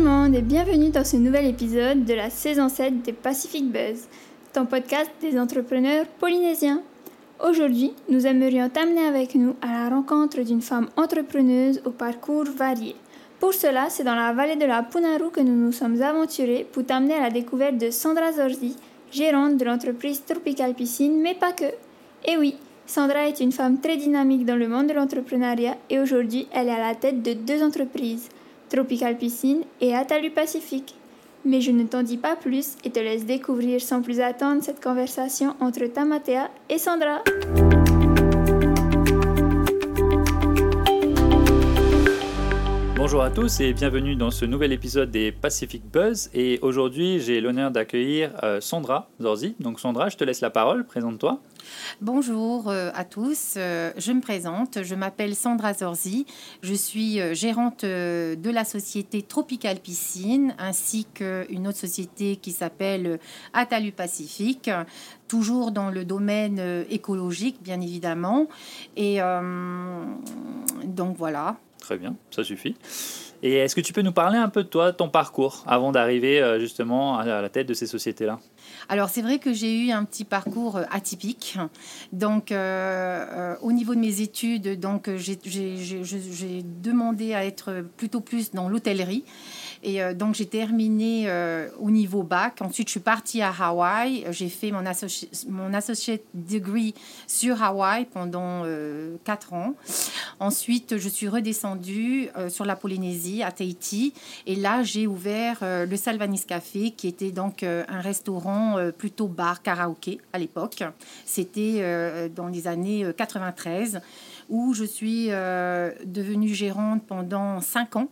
le monde et bienvenue dans ce nouvel épisode de la saison 7 des Pacific Buzz, ton podcast des entrepreneurs polynésiens. Aujourd'hui, nous aimerions t'amener avec nous à la rencontre d'une femme entrepreneuse au parcours varié. Pour cela, c'est dans la vallée de la Punaru que nous nous sommes aventurés pour t'amener à la découverte de Sandra Zorzi, gérante de l'entreprise Tropical Piscine, mais pas que. Et oui, Sandra est une femme très dynamique dans le monde de l'entrepreneuriat et aujourd'hui, elle est à la tête de deux entreprises, Tropical Piscine et Atalu Pacifique. Mais je ne t'en dis pas plus et te laisse découvrir sans plus attendre cette conversation entre Tamatea et Sandra. Bonjour à tous et bienvenue dans ce nouvel épisode des Pacific Buzz. Et aujourd'hui, j'ai l'honneur d'accueillir euh, Sandra Zorzi. Donc Sandra, je te laisse la parole, présente-toi. Bonjour euh, à tous, euh, je me présente, je m'appelle Sandra Zorzi, je suis gérante de la société Tropical Piscine ainsi qu'une autre société qui s'appelle Atalu Pacifique, toujours dans le domaine écologique bien évidemment. Et donc voilà. Très bien, ça suffit. Et est-ce que tu peux nous parler un peu de toi, ton parcours, avant d'arriver euh, justement à la tête de ces sociétés-là? Alors c'est vrai que j'ai eu un petit parcours euh, atypique. Donc euh, au niveau de mes études, donc j'ai demandé à être plutôt plus dans l'hôtellerie. Et euh, donc, j'ai terminé euh, au niveau bac. Ensuite, je suis partie à Hawaï. J'ai fait mon, mon associate degree sur Hawaï pendant euh, quatre ans. Ensuite, je suis redescendue sur la Polynésie, à Tahiti. Et là, j'ai ouvert le Salvanis Café, qui était donc un restaurant plutôt bar karaoké à l'époque. C'était dans les années 93 où je suis devenue gérante pendant cinq ans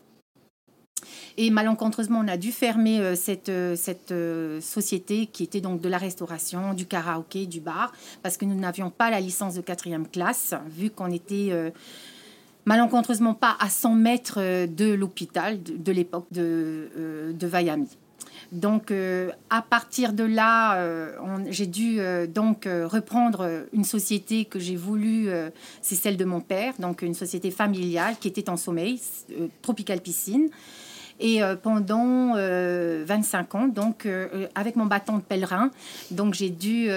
et malencontreusement, on a dû fermer euh, cette, euh, euh, société qui était donc de la restauration, du karaoké, du bar, parce que nous n'avions pas la licence de quatrième classe, vu qu'on était malencontreusement pas à 100 mètres de l'hôpital de, l'époque de, de. Donc, à partir de là, j'ai dû donc reprendre une société que j'ai voulu, c'est celle de mon père, donc une société familiale qui était en sommeil, Tropical Piscine. Et euh, pendant 25 euh, ans, donc euh, avec mon bâton de pèlerin, donc j'ai dû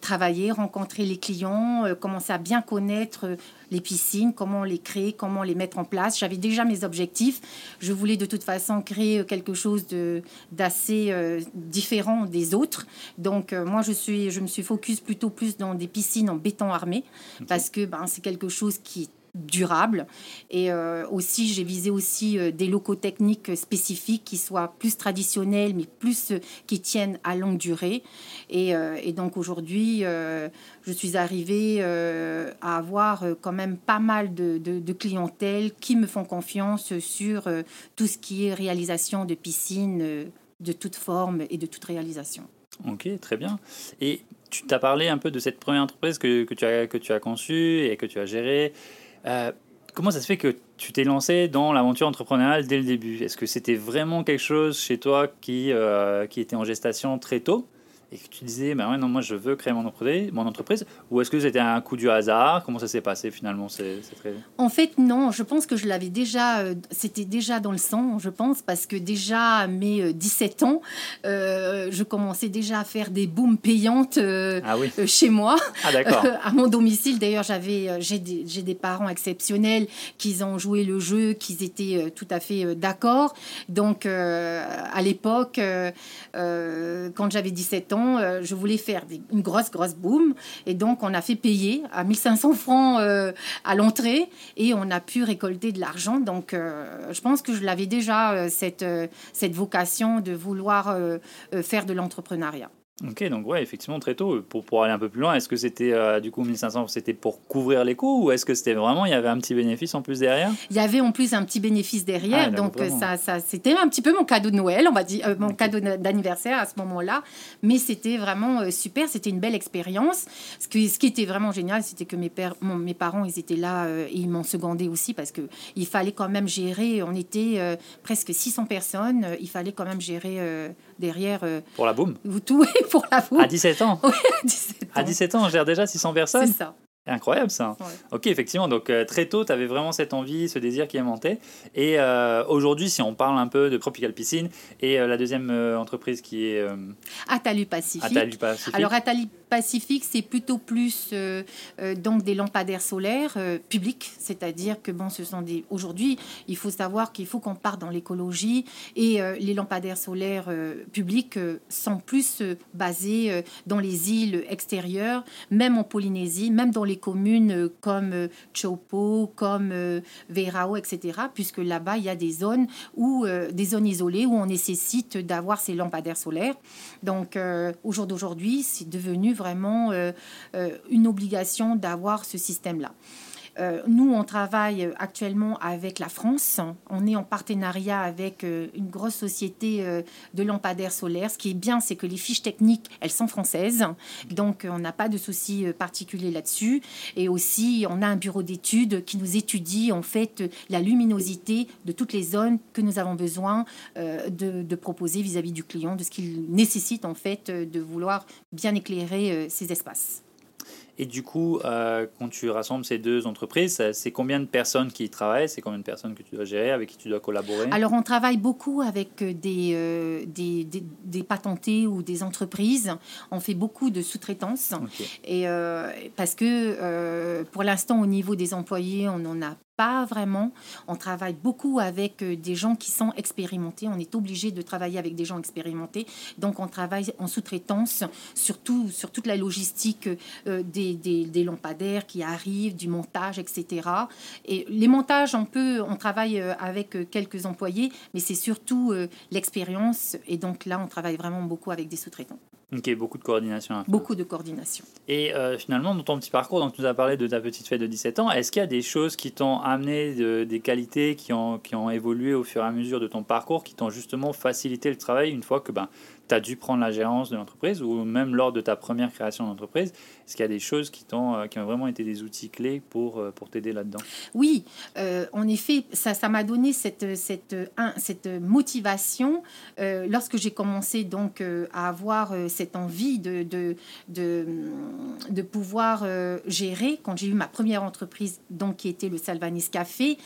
travailler, rencontrer les clients, commencer à bien connaître les piscines, comment les créer, comment les mettre en place. J'avais déjà mes objectifs. Je voulais de toute façon créer quelque chose de d'assez différent des autres. Donc moi je suis je me suis focus plutôt plus dans des piscines en béton armé parce que ben, c'est quelque chose qui durable. Et euh, aussi, j'ai visé aussi euh, des locaux techniques spécifiques qui soient plus traditionnels, mais plus euh, qui tiennent à longue durée. Et, donc aujourd'hui, je suis arrivée à avoir quand même pas mal de, de, de, clientèle qui me font confiance sur tout ce qui est réalisation de piscines de toute forme et de toute réalisation. Ok, très bien. Et tu t'as parlé un peu de cette première entreprise que, que, tu as, que tu as conçue et que tu as gérée. Euh, comment ça se fait que tu t'es lancé dans l'aventure entrepreneuriale dès le début? Est-ce que c'était vraiment quelque chose chez toi qui, euh, qui était en gestation très tôt? Et que tu disais, bah ouais, non, moi je veux créer mon entreprise, mon entreprise Ou est-ce que c'était un coup du hasard? Comment ça s'est passé finalement c'est, très... En fait, non, je pense que je l'avais déjà, euh, c'était déjà dans le sang, je pense, parce que déjà à mes 17 euh, ans, euh, je commençais déjà à faire des booms payantes ah chez moi, ah, à mon domicile. D'ailleurs, j'avais, j'ai, des, des parents exceptionnels qui ont joué le jeu, qui étaient tout à fait d'accord. Donc, à l'époque, quand j'avais 17 ans, euh, je voulais faire une grosse, grosse boom. Et donc, on a fait payer à 1500 francs euh, à l'entrée et on a pu récolter de l'argent. Donc, euh, je pense que je l'avais déjà, cette, cette vocation de vouloir faire de l'entrepreneuriat. Ok, donc ouais, effectivement, très tôt, pour, pour aller un peu plus loin, est-ce que c'était euh, du coup 1500, c'était pour couvrir les coûts ou est-ce que c'était vraiment, il y avait un petit bénéfice en plus derrière? Il y avait en plus un petit bénéfice derrière, ah, donc ça, ça c'était un petit peu mon cadeau de Noël, on va dire, euh, mon cadeau d'anniversaire à ce moment-là, mais c'était vraiment euh, super, c'était une belle expérience. Ce qui, ce qui était vraiment génial, c'était que mes, pères, mes parents, ils étaient là et ils m'ont secondé aussi parce que il fallait quand même gérer, on était presque 600 personnes, il fallait quand même gérer derrière. pour la boum Tout, pour la À 17 ans À 17 ans. on gère déjà 600 personnes C'est ça. Incroyable ça. Ouais. Ok, effectivement. Donc euh, très tôt, tu avais vraiment cette envie, ce désir qui monté. Et euh, aujourd'hui, si on parle un peu de Tropical Piscine et euh, la deuxième euh, entreprise qui est euh, Atalu Pacifique. Atalu Pacific. Alors Atali Pacifique, c'est plutôt plus euh, euh, donc des lampadaires solaires euh, publics, c'est-à-dire que bon, ce sont des. Aujourd'hui, il faut savoir qu'il faut qu'on parte dans l'écologie et les lampadaires solaires publics sont plus basés dans les îles extérieures, même en Polynésie, même dans les communes comme Chopo, comme Verao, etc. Puisque là-bas, il y a des zones où des zones isolées où on nécessite d'avoir ces lampadaires solaires. Donc, au jour d'aujourd'hui, c'est devenu vraiment euh, euh, une obligation d'avoir ce système-là. Euh, nous, on travaille actuellement avec la France. On est en partenariat avec euh, une grosse société euh, de lampadaires solaires. Ce qui est bien, c'est que les fiches techniques, elles sont françaises. Donc, euh, on n'a pas de souci euh, particulier là-dessus. Et aussi, on a un bureau d'études qui nous étudie en fait euh, la luminosité de toutes les zones que nous avons besoin euh, de, proposer vis-à-vis du client, de ce qu'il nécessite en fait euh, de vouloir bien éclairer euh, ces espaces. Et du coup, euh, quand tu rassembles ces deux entreprises, c'est combien de personnes qui y travaillent? C'est combien de personnes que tu dois gérer, avec qui tu dois collaborer? Alors, on travaille beaucoup avec euh, des, euh, des, des, des patentés ou des entreprises. On fait beaucoup de sous-traitance. Et euh, parce que pour l'instant, au niveau des employés, on n'en a pas vraiment. On travaille beaucoup avec euh, des gens qui sont expérimentés. On est obligé de travailler avec des gens expérimentés. Donc, on travaille en sous-traitance, surtout sur toute la logistique euh, des, lampadaires qui arrivent, du montage, etc. Et les montages, on peut, on travaille euh, avec quelques employés, mais c'est surtout l'expérience. Et donc là, on travaille vraiment beaucoup avec des sous-traitants. Ok, beaucoup de coordination. Beaucoup de coordination. Et euh, finalement, dans ton petit parcours, donc tu nous as parlé de ta petite fête de 17 ans, est-ce qu'il y a des choses qui t'ont amené de- des qualités qui ont, qui ont évolué au fur et à mesure de ton parcours, qui t'ont justement facilité le travail une fois que ben, tu as dû prendre la gérance de l'entreprise ou même lors de ta première création d'entreprise Est-ce qu'il y a des choses qui, t'ont, euh, qui ont vraiment été des outils clés pour, euh, pour t'aider là-dedans? Oui, euh, en effet, ça ça m'a donné cette, cette, un- cette motivation lorsque j'ai commencé donc à avoir cette envie de, de, de, de pouvoir gérer. Quand j'ai eu ma première entreprise, donc qui était le Salvanis Café,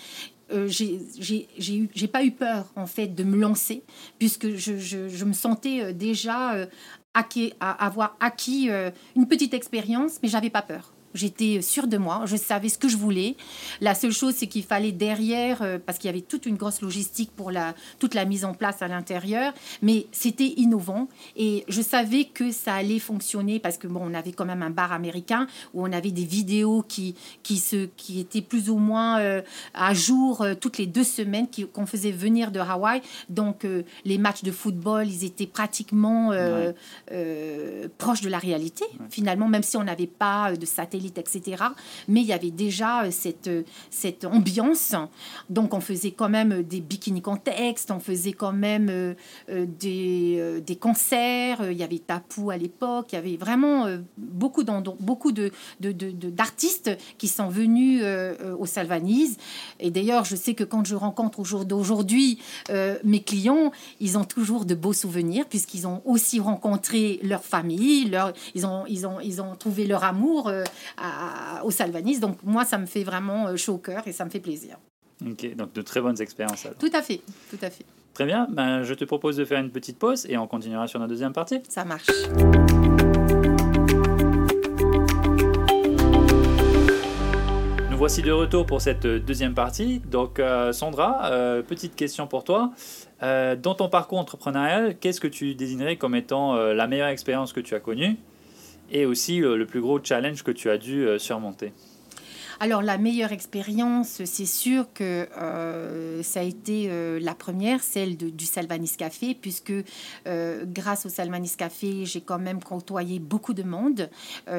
euh, j'ai pas eu peur en fait de me lancer puisque je, me sentais euh, déjà euh, à avoir acquis une petite expérience, mais j'avais pas peur. J'étais sûre de moi, je savais ce que je voulais. La seule chose, c'est qu'il fallait derrière, euh, parce qu'il y avait toute une grosse logistique pour la, toute la mise en place à l'intérieur, mais c'était innovant et je savais que ça allait fonctionner parce que bon, on avait quand même un bar américain où on avait des vidéos qui, qui, se, qui étaient plus ou moins euh, à jour euh, toutes les deux semaines qu'on faisait venir de Hawaï. Donc les matchs de football, ils étaient pratiquement Ouais. proches de la réalité, finalement, même si on n'avait pas de satellite, etc. Mais il y avait déjà euh, cette, euh, cette ambiance. Donc, on faisait quand même des bikini contexte, on faisait quand même euh, euh, des, euh, des concerts. Euh, Il y avait Tapou à l'époque. Il y avait vraiment euh, beaucoup, d'artistes qui sont venus euh, euh, au Salvanise. Et d'ailleurs, je sais que quand je rencontre au jour d'aujourd'hui euh, mes clients, ils ont toujours de beaux souvenirs puisqu'ils ont aussi rencontré leur famille, leur, ils, ont, ils, ont, ils ont trouvé leur amour euh, à- au Salvanis. Donc moi, ça me fait vraiment euh, chaud au cœur et ça me fait plaisir. Ok, donc de très bonnes expériences. alors. Tout à fait, tout à fait. Très bien, ben, je te propose de faire une petite pause et on continuera sur la deuxième partie. Ça marche. Nous voici de retour pour cette deuxième partie. Donc euh, Sandra, euh, petite question pour toi. Euh, dans ton parcours entrepreneurial, qu'est-ce que tu désignerais comme étant la meilleure expérience que tu as connue? Et aussi euh, le plus gros challenge que tu as dû euh, surmonter Alors la meilleure expérience, c'est sûr que euh, ça a été la première, celle du Salvanis Café, puisque grâce au Salvanis Café, j'ai quand même côtoyé beaucoup de monde.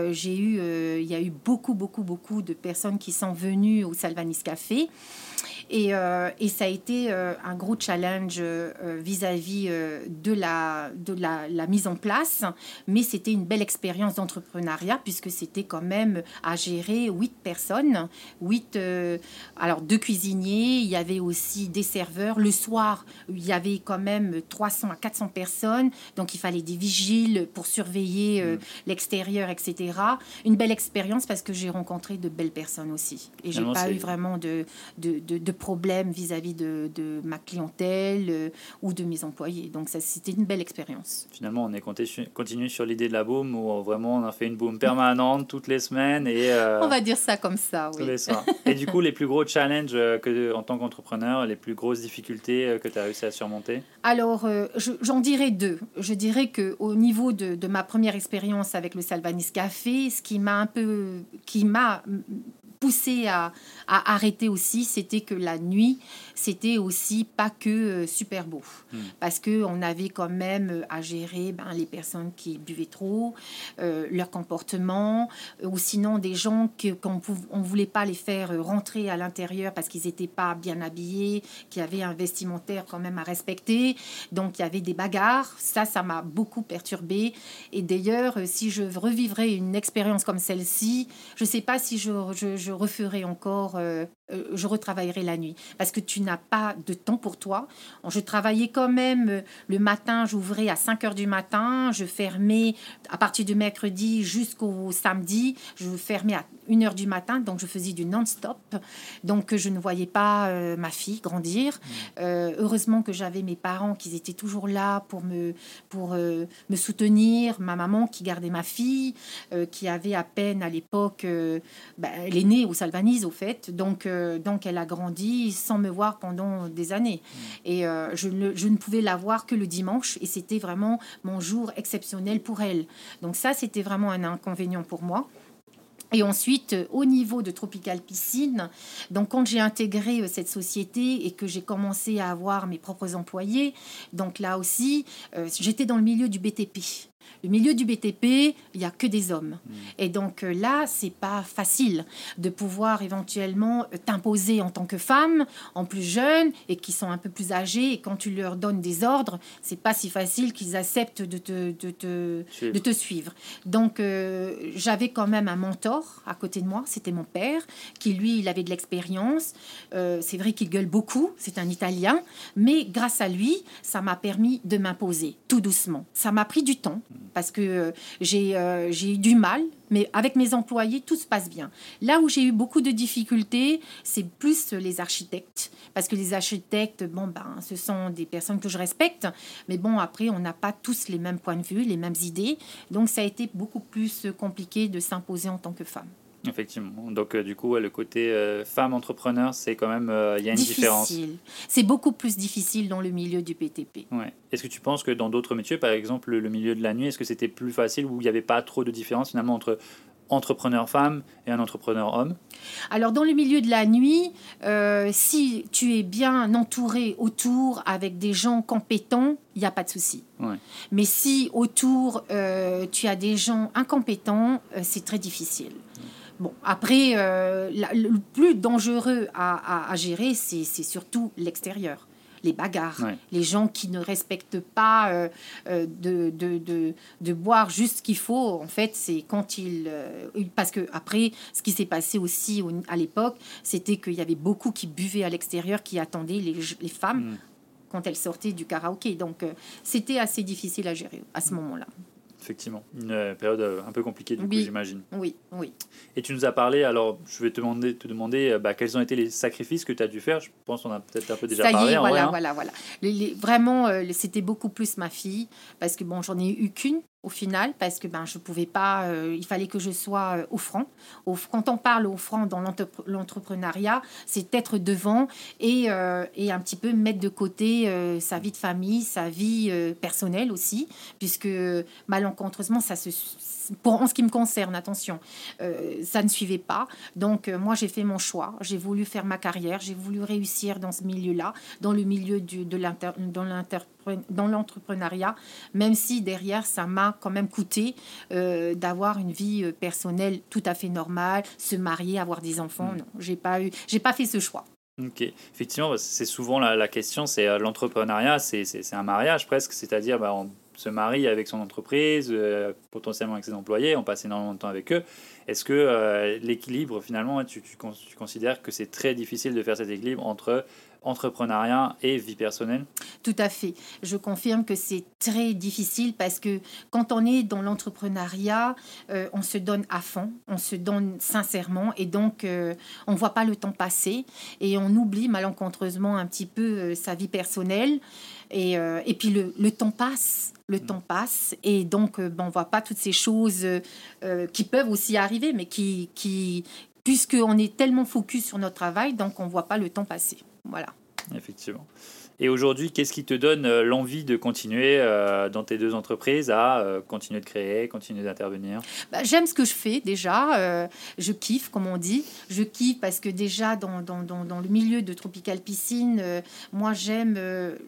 J'ai eu, il y a eu beaucoup, beaucoup, beaucoup de personnes qui sont venues au Salvanis Café. Et, euh, et ça a été euh, un gros challenge euh, vis-à-vis de, la, de la, la mise en place, mais c'était une belle expérience d'entrepreneuriat puisque c'était quand même à gérer huit personnes 8, alors deux cuisiniers, il y avait aussi des serveurs. Le soir, il y avait quand même 300 à 400 personnes, donc il fallait des vigiles pour surveiller mm. l'extérieur, etc. Une belle expérience parce que j'ai rencontré de belles personnes aussi. Et j'ai pas eu vraiment de, de, de, problèmes vis-à-vis de, de, ma clientèle ou de mes employés. Donc c'était une belle expérience. Finalement, on est continué sur l'idée de la boom où vraiment on a fait une boom permanente toutes les semaines. Et, euh, on va dire ça comme ça, oui. Et du coup, les plus gros challenges euh, que, en tant qu'entrepreneur, les plus grosses difficultés euh, que tu as réussi à surmonter? Alors, j'en dirais deux. Je dirais qu'au niveau de, de, ma première expérience avec le Salvanis Café, ce qui m'a un peu, qui m'a poussé à, à arrêter aussi, c'était que la nuit, c'était aussi pas que euh, super beau. Hmm. Parce qu'on avait quand même euh, à gérer ben, les personnes qui buvaient trop, euh, leur comportement, ou sinon des gens qu'on ne voulait pas les faire rentrer à l'intérieur parce qu'ils n'étaient pas bien habillés, qui avaient un vestimentaire quand même à respecter. Donc il y avait des bagarres. Ça, ça m'a beaucoup perturbé. Et d'ailleurs, si je revivrais une expérience comme celle-ci, je ne sais pas si je, je, je referais encore euh, je retravaillerai la nuit parce que tu n'as pas de temps pour toi. Je travaillais quand même euh, le matin, j'ouvrais à 5 heures du matin, je fermais à partir du mercredi jusqu'au samedi, je fermais à 1 heure du matin, donc je faisais du non-stop. Donc je ne voyais pas euh, ma fille grandir. Mmh. heureusement que j'avais mes parents qui étaient toujours là pour me, pour, me soutenir, ma maman qui gardait ma fille, qui avait à peine à l'époque, ben, elle est née au Salvanise au fait, donc donc elle a grandi sans me voir pendant des années. Et euh, je, ne, pouvais la voir que le dimanche et c'était vraiment mon jour exceptionnel pour elle. Donc ça, c'était vraiment un inconvénient pour moi. Et ensuite, euh, au niveau de Tropical Piscine, donc quand j'ai intégré euh, cette société et que j'ai commencé à avoir mes propres employés, donc là aussi, j'étais dans le milieu du BTP. Le milieu du BTP, il n'y a que des hommes. Hmm. Et donc euh, là, c'est pas facile de pouvoir éventuellement euh, t'imposer en tant que femme, en plus jeune et qui sont un peu plus âgés. Et quand tu leur donnes des ordres, c'est pas si facile qu'ils acceptent de te, de te, de te suivre. Donc euh, j'avais quand même un mentor à côté de moi, c'était mon père, qui lui, il avait de l'expérience. c'est vrai qu'il gueule beaucoup, c'est un Italien, mais grâce à lui, ça m'a permis de m'imposer tout doucement. Ça m'a pris du temps parce que euh, euh, j'ai eu du mal, mais avec mes employés, tout se passe bien. Là où j'ai eu beaucoup de difficultés, c'est plus les architectes, parce que les architectes, bon, ben, ce sont des personnes que je respecte, mais bon, après, on n'a pas tous les mêmes points de vue, les mêmes idées, donc ça a été beaucoup plus compliqué de s'imposer en tant que femme. Effectivement. Donc, euh, du coup, le côté euh, femme entrepreneur, c'est quand même. Euh, il y a une différence. C'est beaucoup plus difficile dans le milieu du PTP. Ouais. Est-ce que tu penses que dans d'autres métiers, par exemple le milieu de la nuit, est-ce que c'était plus facile ou il n'y avait pas trop de différence finalement entre entrepreneur femme et un entrepreneur homme? Alors dans le milieu de la nuit, si tu es bien entouré autour avec des gens compétents, il n'y a pas de souci. Ouais. Mais si autour tu as des gens incompétents, c'est très difficile. Bon, après, euh, le plus dangereux à, gérer, c'est surtout l'extérieur les bagarres, les gens qui ne respectent pas euh, euh, de, de, de, boire juste ce qu'il faut. En fait, c'est quand ils... parce que après, ce qui s'est passé aussi à l'époque, c'était qu'il y avait beaucoup qui buvaient à l'extérieur, qui attendaient les, les femmes mm. quand elles sortaient du karaoké. Donc, c'était assez difficile à gérer à ce moment-là effectivement. Une euh, période euh, un peu compliquée, du coup, j'imagine. Oui, oui. Et tu nous as parlé, alors je vais te demander, te demander euh, bah, quels ont été les sacrifices que tu as dû faire. Je pense qu'on a peut-être un peu déjà Ça parlé. Y est, voilà, hein. voilà, voilà, vraiment, c'était beaucoup plus ma fille, parce que bon, j'en ai eu qu'une au final parce que ben je pouvais pas euh, il fallait que je sois euh, au front quand on parle au front dans l'entrepreneuriat c'est être devant et, euh, et, un petit peu mettre de côté sa vie de famille sa vie personnelle aussi puisque malencontreusement ça se pour en ce qui me concerne attention ça ne suivait pas. Donc moi j'ai fait mon choix. J'ai voulu faire ma carrière. J'ai voulu réussir dans ce milieu là dans le milieu du, de l'entrepreneuriat, même si derrière, ça m'a quand même coûté euh, d'avoir une vie euh, personnelle tout à fait normale, se marier, avoir des enfants. Mm. Non, j'ai pas eu, j'ai pas fait ce choix. Ok, effectivement, c'est souvent la, question, c'est euh, l'entrepreneuriat, c'est un mariage presque, c'est-à-dire bah, on se marie avec son entreprise, potentiellement avec ses employés, on passe énormément de temps avec eux. Est-ce que l'équilibre, finalement, tu, tu, tu considères que c'est très difficile de faire cet équilibre entre entrepreneuriat et vie personnelle Tout à fait. Je confirme que c'est très difficile parce que quand on est dans l'entrepreneuriat, euh, on se donne à fond, on se donne sincèrement et donc euh, on ne voit pas le temps passer et on oublie malencontreusement un petit peu euh, sa vie personnelle. Et, et puis le, le, temps passe, le mm. temps passe et donc ben, on ne voit pas toutes ces choses qui peuvent aussi arriver, mais qui, qui puisqu'on est tellement focus sur notre travail, donc on ne voit pas le temps passer. Voilà. Effectivement. Et aujourd'hui, qu'est-ce qui te donne euh, l'envie de continuer euh, dans tes deux entreprises à euh, continuer de créer, continuer d'intervenir? Bah, J'aime ce que je fais déjà. je kiffe, comme on dit. Je kiffe parce que déjà, dans, dans, dans, le milieu de Tropical Piscine, moi, j'aime.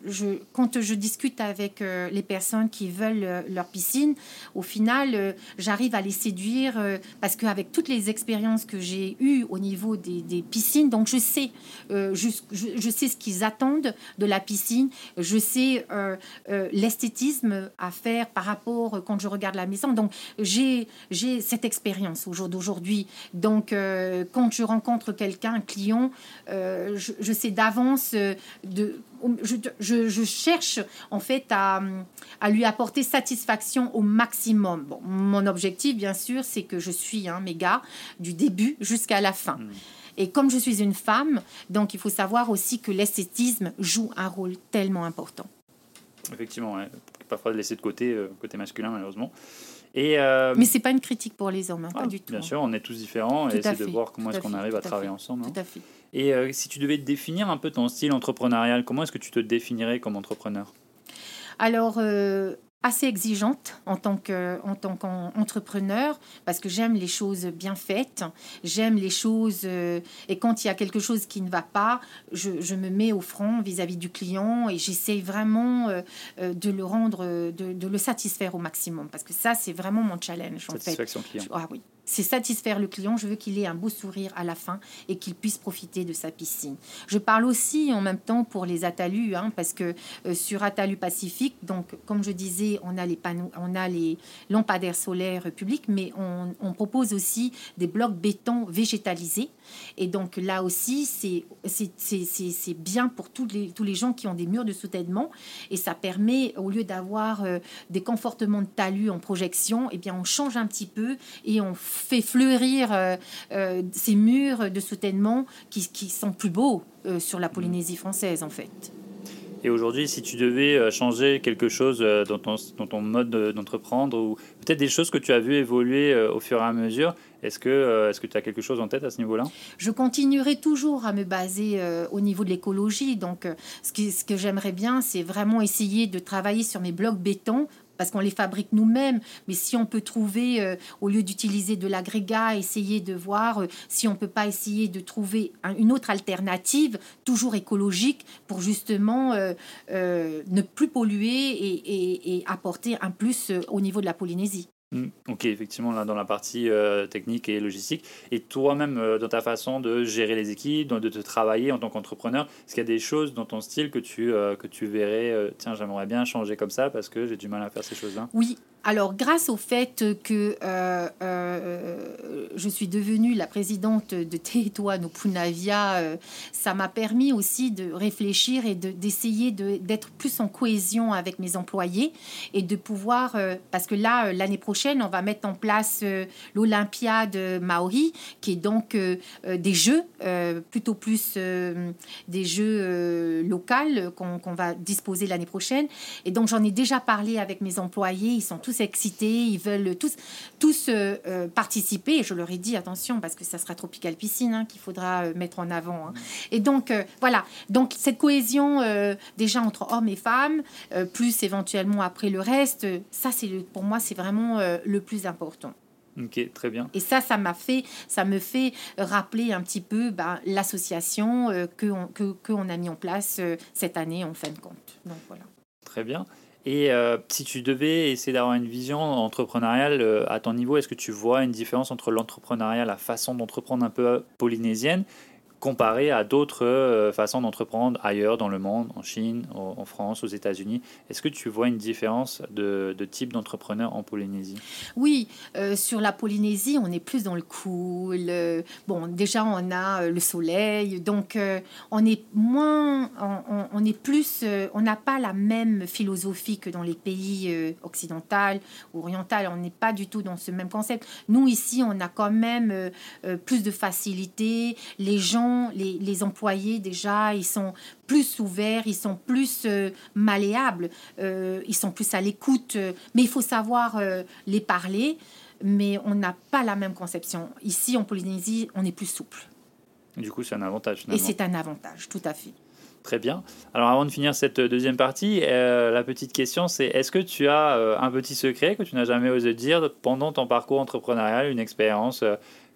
je, quand je discute avec les personnes qui veulent leur piscine, au final, j'arrive à les séduire parce qu'avec toutes les expériences que j'ai eues au niveau des, des piscines, donc je sais, je, je, je sais ce qu'ils attendent de la piscine. Je sais euh, euh, l'esthétisme à faire par rapport euh, quand je regarde la maison. Donc, j'ai cette expérience au jour d'aujourd'hui. Donc, quand je rencontre quelqu'un, un client, je, sais d'avance de je, je, cherche en fait à, à, lui apporter satisfaction au maximum. Mon objectif, bien sûr, c'est que je suis un méga du début jusqu'à la fin. Mmh. Et comme je suis une femme, donc il faut savoir aussi que l'esthétisme joue un rôle tellement important. Effectivement, parfois laisser de côté, euh, côté masculin malheureusement. Et, euh, Mais c'est pas une critique pour les hommes, hein, pas ah, du tout. Bien sûr, on est tous différents et c'est de voir comment est-ce qu'on arrive à, travailler ensemble. Hein. Tout à fait. Et euh, si tu devais définir un peu ton style entrepreneurial, comment est-ce que tu te définirais comme entrepreneur? Alors, assez exigeante en tant que en tant qu'entrepreneur parce que j'aime les choses bien faites j'aime les choses euh, et quand il y a quelque chose qui ne va pas je, je me mets au front vis-à-vis du client et j'essaie vraiment euh, euh, de le rendre de, de, le satisfaire au maximum parce que ça c'est vraiment mon challenge en Satisfaction client. ah oui c'est satisfaire le client. Je veux qu'il ait un beau sourire à la fin et qu'il puisse profiter de sa piscine. Je parle aussi en même temps pour les Atalus, hein, parce que euh, sur Atalu Pacifique, donc comme je disais, on a les panneaux, on a les lampadaires solaires publics, mais on, propose aussi des blocs béton végétalisés. Et donc là aussi, c'est c'est bien pour tous les, tous les gens qui ont des murs de soutènement et ça permet, au lieu d'avoir euh, des confortements de talus en projection, et eh bien on change un petit peu et on fait fleurir euh, euh, ces murs de soutènement qui, qui sont plus beaux euh, sur la Polynésie française en fait. Et aujourd'hui, si tu devais changer quelque chose dans ton, dans ton mode d'entreprendre ou peut-être des choses que tu as vu évoluer au fur et à mesure, est-ce que est-ce que tu as quelque chose en tête à ce niveau-là? Je continuerai toujours à me baser au niveau de l'écologie. Donc, ce, qui, ce que j'aimerais bien, c'est vraiment essayer de travailler sur mes blocs béton parce qu'on les fabrique nous-mêmes. Mais si on peut trouver, euh, au lieu d'utiliser de l'agrégat, essayer de voir euh, si on peut pas essayer de trouver une autre alternative, toujours écologique, pour justement euh, ne plus polluer et, apporter un plus au niveau de la Polynésie. Mm. Ok, effectivement, là, dans la partie euh, technique et logistique. Et toi-même, euh, dans ta façon de gérer les équipes, de, te travailler en tant qu'entrepreneur, est-ce qu'il y a des choses dans ton style que tu, euh, que tu verrais, tiens, j'aimerais bien changer comme ça parce que j'ai du mal à faire ces choses-là Oui, alors, grâce au fait que euh, euh, je suis devenue la présidente de Teetoa Nupunavia, euh, ça m'a permis aussi de réfléchir et d'essayer d'être plus en cohésion avec mes employés et de pouvoir, parce que là, l'année prochaine, on va mettre en place l'Olympiade Maori, qui est donc des jeux, plutôt plus des jeux locaux qu'on va disposer l'année prochaine. Et donc, j'en ai déjà parlé avec mes employés, ils sont tous excités, ils veulent tous, tous euh, euh, participer. Et je leur ai dit, attention, parce que ça sera Tropical Piscine hein, qu'il faudra euh, mettre en avant. Hein. Et donc, voilà. Donc, cette cohésion déjà entre hommes et femmes, plus éventuellement après le reste, ça, c'est pour moi, c'est vraiment le plus important. Ok, très bien. Et ça, ça m'a fait, ça me fait rappeler un petit peu ben, l'association que qu'on que, que a mis en place cette année en fin de compte. Donc voilà. Très bien. Et euh, si tu devais essayer d'avoir une vision entrepreneuriale euh, à ton niveau, est-ce que tu vois une différence entre l'entrepreneuriat, la façon d'entreprendre un peu polynésienne, comparé à d'autres euh, façons d'entreprendre ailleurs dans le monde, en Chine, en France, aux États-Unis. Est-ce que tu vois une différence de, type d'entrepreneur en Polynésie? Oui, euh, sur la Polynésie, on est plus dans le cool. bon, déjà, on a le soleil, donc on est moins, on, est plus, on n'a pas la même philosophie que dans les pays occidentaux, orientaux. On n'est pas du tout dans ce même concept. Nous, ici, on a quand même plus de facilité. Les gens les, employés déjà, ils sont plus ouverts, ils sont plus euh, malléables, euh, ils sont plus à l'écoute. Euh, mais il faut savoir les parler, mais on n'a pas la même conception. Ici, en Polynésie, on est plus souple. Du coup, c'est un avantage. Et c'est un avantage, tout à fait. Très bien. Alors avant de finir cette deuxième partie, la petite question c'est est-ce que tu as un petit secret que tu n'as jamais osé dire pendant ton parcours entrepreneurial, une expérience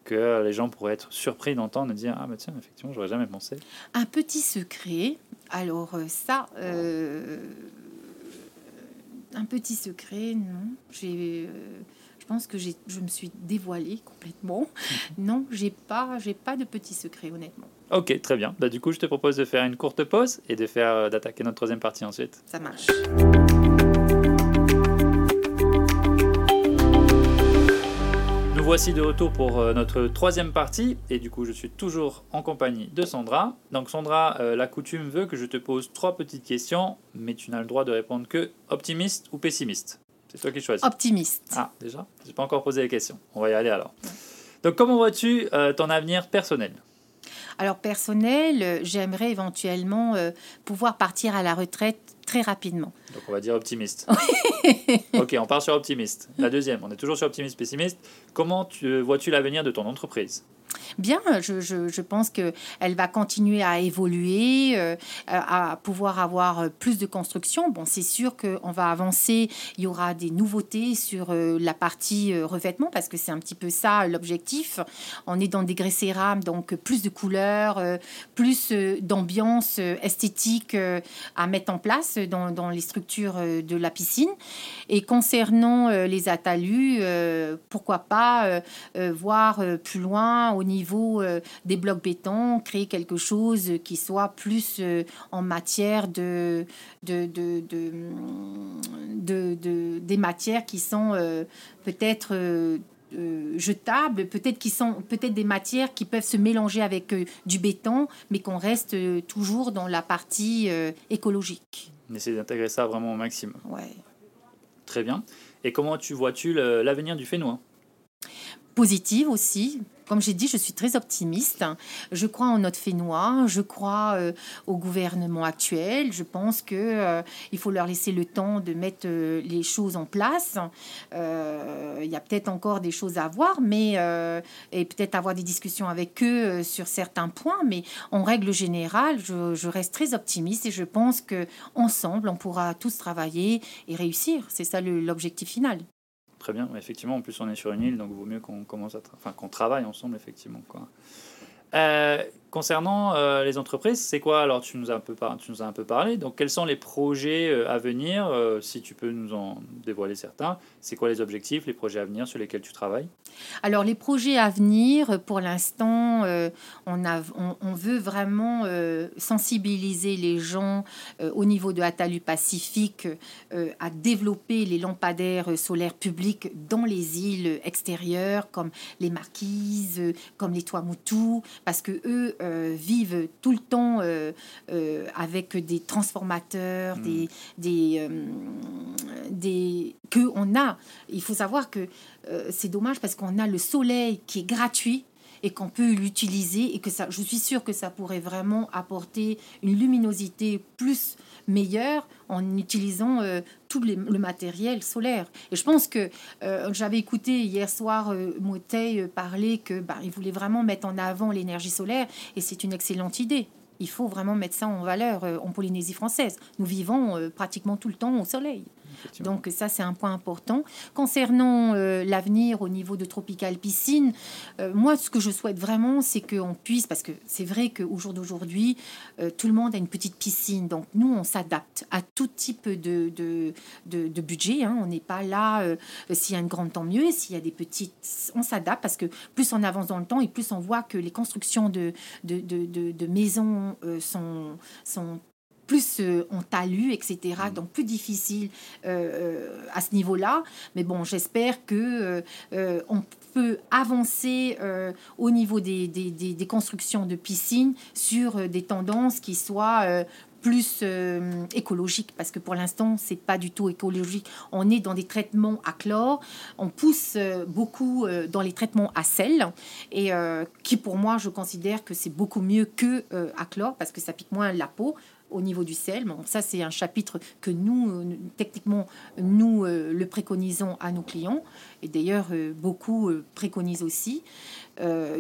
que les gens pourraient être surpris d'entendre et dire Ah, bah tiens, effectivement, j'aurais jamais pensé. Un petit secret. Alors, euh, ça, euh, un petit secret, non. J'ai. Euh, je pense que je me suis dévoilée complètement. non, j'ai pas, j'ai pas de petit secret, honnêtement. Ok, très bien. Bah, du coup, je te propose de faire une courte pause et de faire d'attaquer notre troisième partie ensuite. Ça marche. Voici de retour pour euh, notre troisième partie et du coup je suis toujours en compagnie de Sandra. Donc Sandra, euh, la coutume veut que je te pose trois petites questions, mais tu n'as le droit de répondre que optimiste ou pessimiste. C'est toi qui choisis. Optimiste. Ah déjà, j'ai pas encore posé les questions. On va y aller alors. Donc comment vois-tu euh, ton avenir personnel? Alors personnel, j'aimerais éventuellement pouvoir partir à la retraite très rapidement. Donc on va dire optimiste. ok, on part sur optimiste. La deuxième, on est toujours sur optimiste, pessimiste. Comment vois-tu l'avenir de ton entreprise? Bien. Je, je, je pense qu'elle va continuer à évoluer, euh, à pouvoir avoir plus de construction. Bon, c'est sûr qu'on va avancer. Il y aura des nouveautés sur euh, la partie euh, revêtement parce que c'est un petit peu ça l'objectif. On est dans des grès cérame, donc plus de couleurs, plus d'ambiance esthétique à mettre en place dans, dans, les structures de la piscine. Et concernant les atalus, pourquoi pas voir plus loin au niveau euh, des blocs béton, créer quelque chose qui soit plus euh, en matière de, de, de, de, des matières qui sont euh, peut-être jetables, peut-être qui sont peut-être des matières qui peuvent se mélanger avec du béton, mais qu'on reste toujours dans la partie écologique. On essaie d'intégrer ça vraiment au maximum. Ouais. Très bien. Et comment tu vois-tu l'avenir du Fénois Positive aussi, comme j'ai dit, je suis très optimiste. Je crois en notre Fénois, je crois euh, au gouvernement actuel. Je pense qu'il euh, il faut leur laisser le temps de mettre euh, les choses en place. Il y a peut-être encore des choses à voir, mais et peut-être avoir des discussions avec eux sur certains points. Mais en règle générale, je, je reste très optimiste et je pense que ensemble, on pourra tous travailler et réussir. C'est ça l'objectif final très bien. Effectivement, en plus, on est sur une île, donc vaut mieux qu'on commence à enfin, qu'on travaille ensemble, effectivement. Quoi. Euh, concernant euh, les entreprises, c'est quoi? Alors, tu nous, as un peu parlé. Donc, quels sont les projets euh, à venir? Si tu peux nous en dévoiler certains, c'est quoi les objectifs, les projets à venir sur lesquels tu travailles? Alors, les projets à venir, pour l'instant, on, veut vraiment sensibiliser les gens au niveau de Atalu Pacifique à développer les lampadaires solaires publics dans les îles extérieures, comme les Marquises, comme les Tuamutu, parce que eux euh, vivent tout le temps euh, euh, avec des transformateurs, mm. des, des, des que on a. Il faut savoir que c'est dommage parce qu'on a le soleil qui est gratuit et qu'on peut l'utiliser et que ça, je suis sûre que ça pourrait vraiment apporter une luminosité plus meilleure en utilisant euh, tout le matériel solaire. Et je pense que euh, j'avais écouté hier soir euh, euh parler que bah, il voulait vraiment mettre en avant l'énergie solaire et c'est une excellente idée. Il faut vraiment mettre ça en valeur en Polynésie française. Nous vivons pratiquement tout le temps au soleil. Donc ça, c'est un point important. Concernant euh, l'avenir au niveau de Tropical Piscine, euh, moi, ce que je souhaite vraiment, c'est qu'on puisse, parce que c'est vrai qu'au jour d'aujourd'hui, euh, tout le monde a une petite piscine. Donc nous, on s'adapte à tout type de, de, de, budget. Hein. On n'est pas là, s'il y a une grande, tant mieux. S'il y a des petites, on s'adapte parce que plus on avance dans le temps et plus on voit que les constructions de, de, de maisons sont, sont plus euh, on talus, etc. Mm. Donc plus difficile euh, euh, à ce niveau-là. Mais bon, j'espère que on peut avancer au niveau des, des, des, constructions de piscines sur des tendances qui soient plus écologiques parce que pour l'instant c'est pas du tout écologique on est dans des traitements à chlore on pousse beaucoup dans les traitements à sel et qui pour moi je considère que c'est beaucoup mieux que à chlore parce que ça pique moins la peau au niveau du sel. Bon, ça, c'est un chapitre que nous, euh, techniquement, nous euh, le préconisons à nos clients. Et d'ailleurs, euh, beaucoup préconisent aussi.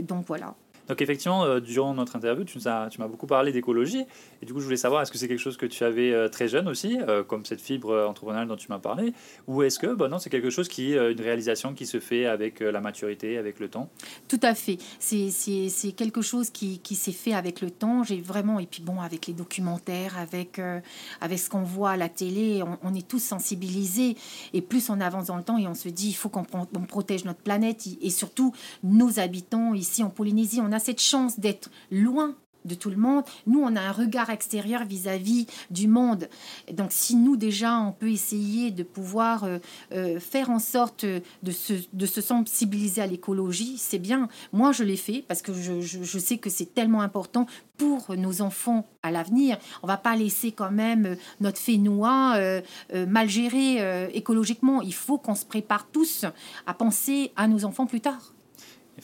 donc voilà. Donc effectivement, euh, durant notre interview, tu, m'as beaucoup parlé d'écologie. Et du coup, je voulais savoir, est-ce que c'est quelque chose que tu avais euh, très jeune aussi, euh, comme cette fibre entrepreneuriale dont tu m'as parlé? Ou est-ce que bon, non, c'est quelque chose qui, une réalisation qui se fait avec la maturité, avec le temps? Tout à fait. C'est, quelque chose qui, s'est fait avec le temps. J'ai vraiment, et puis bon, avec les documentaires, avec, ce qu'on voit à la télé, on, est tous sensibilisés. Et plus on avance dans le temps et on se dit, il faut qu'on on protège notre planète et surtout nos habitants ici en Polynésie. Cette chance d'être loin de tout le monde. Nous, on a un regard extérieur vis-à-vis du monde. Donc, si nous, déjà, on peut essayer de pouvoir euh, euh, faire en sorte de se, sensibiliser à l'écologie, c'est bien. Moi, je l'ai fait parce que je, je, sais que c'est tellement important pour nos enfants à l'avenir. On va pas laisser quand même notre fénois euh, mal géré écologiquement. Il faut qu'on se prépare tous à penser à nos enfants plus tard.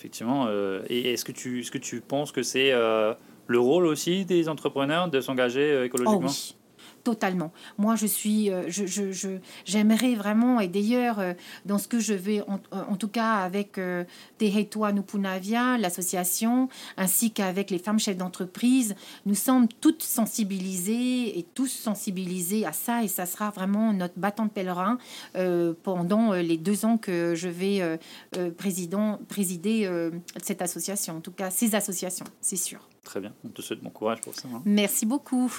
Effectivement. Euh, et est-ce que, tu, est -ce que tu penses que c'est euh, le rôle aussi des entrepreneurs de s'engager euh, écologiquement? oh totalement. Moi, je suis, euh, je, je, j'aimerais vraiment, et d'ailleurs, euh, dans ce que je vais, en, euh, tout cas avec euh, Tehetoa Nupunavia, l'association, ainsi qu'avec les femmes chefs d'entreprise, nous sommes toutes sensibilisées et tous sensibilisés à ça, et ça sera vraiment notre bâton de pèlerin pendant les deux ans que je vais président, présider cette association, en tout cas ces associations, c'est sûr. Très bien, on te souhaite bon courage pour ça. Hein. Merci beaucoup.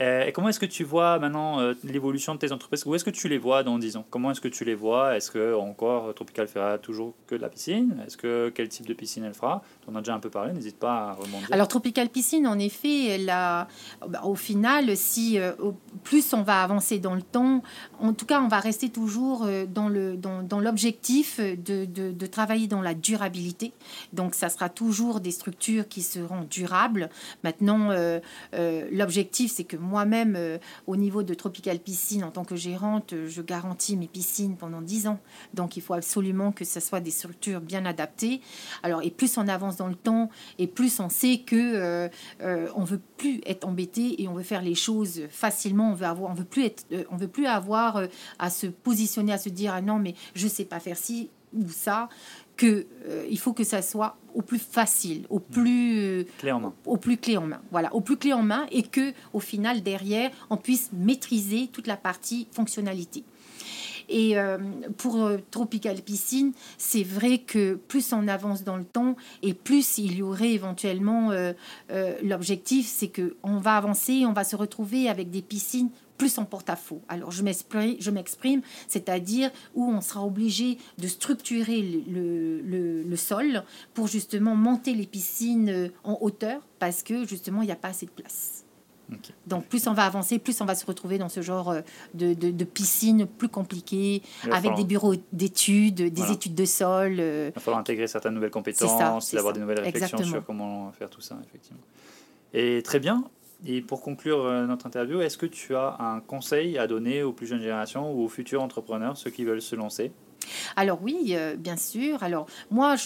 Euh, et comment est-ce que tu vois maintenant euh, l'évolution de tes entreprises? Où est-ce que tu les vois dans 10 ans? Comment est-ce que tu les vois? Est-ce que encore Tropical fera toujours que de la piscine? Est-ce que quel type de piscine elle fera? On a déjà un peu parlé, n'hésite pas à remonter. Alors Tropical Piscine, en effet, la, bah, au final, si euh, plus on va avancer dans le temps, en tout cas, on va rester toujours dans le dans, dans l'objectif de, de, travailler dans la durabilité. Donc ça sera toujours des structures qui seront durables. Maintenant, l'objectif, c'est que moi-même, euh, au niveau de Tropical Piscine, en tant que gérante, euh, je garantis mes piscines pendant 10 ans. Donc, il faut absolument que ce soit des structures bien adaptées. Alors, et plus on avance dans le temps, et plus on sait que euh, on veut plus être embêté et on veut faire les choses facilement. On veut avoir, on veut plus être, on veut plus avoir à se positionner, à se dire ah non mais je sais pas faire ci ou ça que euh, il faut que ça soit au plus facile, au plus euh, clé en main. Au, plus clé en main. Voilà, au plus clé en main et que au final derrière on puisse maîtriser toute la partie fonctionnalité. Et euh, pour Tropical Piscine, c'est vrai que plus on avance dans le temps et plus il y aurait éventuellement l'objectif, c'est que on va avancer, on va se retrouver avec des piscines plus en porte-à-faux. Alors je m'exprime, c'est-à-dire où on sera obligé de structurer le, sol pour justement monter les piscines euh, en hauteur parce que justement il n'y a pas assez de place. Donc plus on va avancer, plus on va se retrouver dans ce genre euh, de, de, piscine plus compliquée, avec des bureaux d'études, des études de sol. Euh. Il va falloir intégrer certaines nouvelles compétences, avoir des nouvelles réflexions sur comment faire tout ça, effectivement. Et très bien, et pour conclure euh, notre interview, est-ce que tu as un conseil à donner aux plus jeunes générations ou aux futurs entrepreneurs, ceux qui veulent se lancer? Alors oui, euh, bien sûr. Alors moi,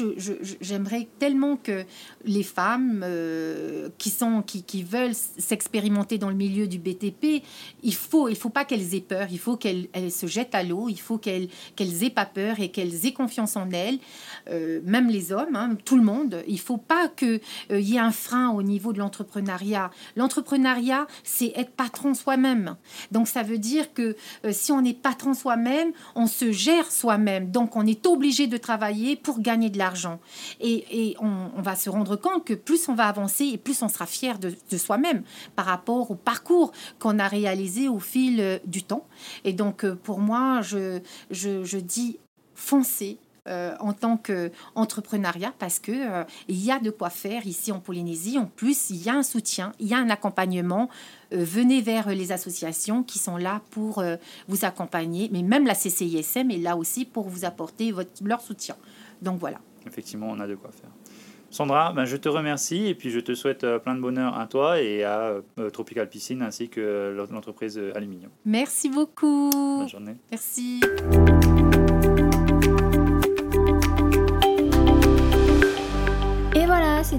j'aimerais tellement que les femmes euh, qui, sont, qui, veulent s'expérimenter dans le milieu du BTP, il faut, il faut pas qu'elles aient peur, il faut qu'elles se jettent à l'eau, il faut qu'elles qu'elles aient pas peur et qu'elles aient confiance en elles, euh, même les hommes, hein, tout le monde. Il faut pas qu'il y ait un frein au niveau de l'entrepreneuriat. L'entrepreneuriat, c'est être patron soi-même. Donc ça veut dire que si on est patron soi-même, on se gère soi-même. Donc on est obligé de travailler pour gagner de l'argent. Et, on, va se rendre compte que plus on va avancer et plus on sera fier de, soi-même par rapport au parcours qu'on a réalisé au fil euh, du temps. Et donc euh, pour moi, je, je, dis foncez, euh, en tant qu'entrepreneuriat parce que il y a de quoi faire ici en Polynésie. En plus, il y a un soutien, il y a un accompagnement. venez vers les associations qui sont là pour vous accompagner, mais même la CCISM est là aussi pour vous apporter votre, leur soutien. Donc voilà. Effectivement, on a de quoi faire. Sandra, ben, je te remercie et puis je te souhaite euh, plein de bonheur à toi et à euh, Tropical Piscine ainsi que l'entreprise Aluminium. Merci beaucoup. Bonne journée. Merci.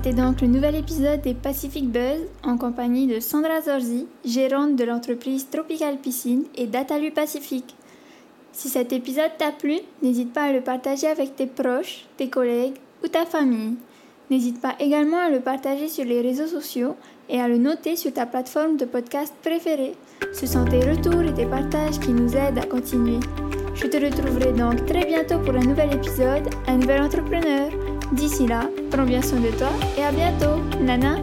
C'était donc le nouvel épisode des Pacific Buzz en compagnie de Sandra Zorzi, gérante de l'entreprise Tropical Piscine et Datalu Pacific. Si cet épisode t'a plu, n'hésite pas à le partager avec tes proches, tes collègues ou ta famille. N'hésite pas également à le partager sur les réseaux sociaux et à le noter sur ta plateforme de podcast préférée. Ce sont tes retours et tes partages qui nous aident à continuer. Je te retrouverai donc très bientôt pour un nouvel épisode, un nouvel entrepreneur. D'ici là, prends bien soin de toi et à bientôt. Nana